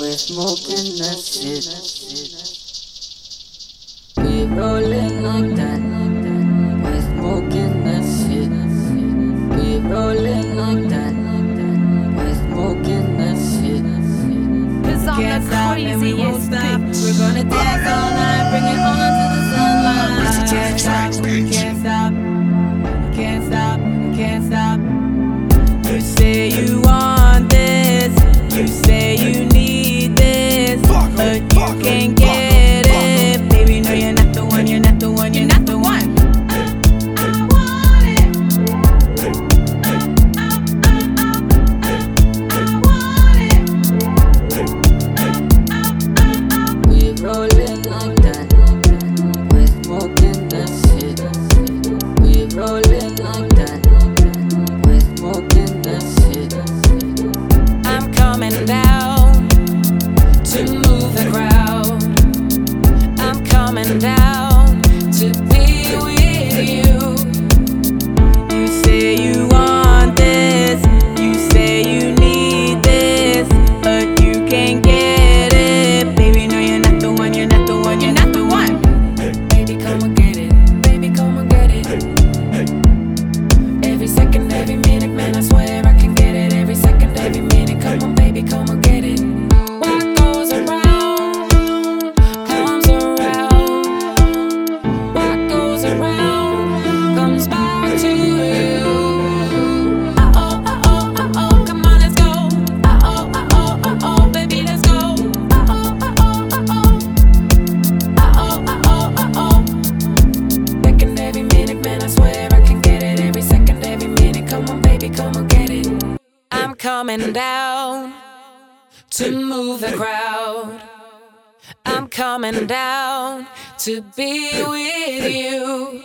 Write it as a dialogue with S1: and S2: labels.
S1: We're smoking that shit. We rolling like that. We're smoking that shit. We rolling like that. We're smoking that shit.
S2: Cause I'm
S1: Can't
S2: the
S1: stop and we won't
S2: craziest bitch.
S1: We're gonna dance all night, bring it on to the sunlight. Can't stop, we can't stop, we can't stop, we can't stop.
S2: You say you but man, I swear I can get it. Every second, every minute, come on, baby, come and get it. What goes around comes around. What goes around comes back to you. Coming down to move the crowd. I'm coming down to be with you.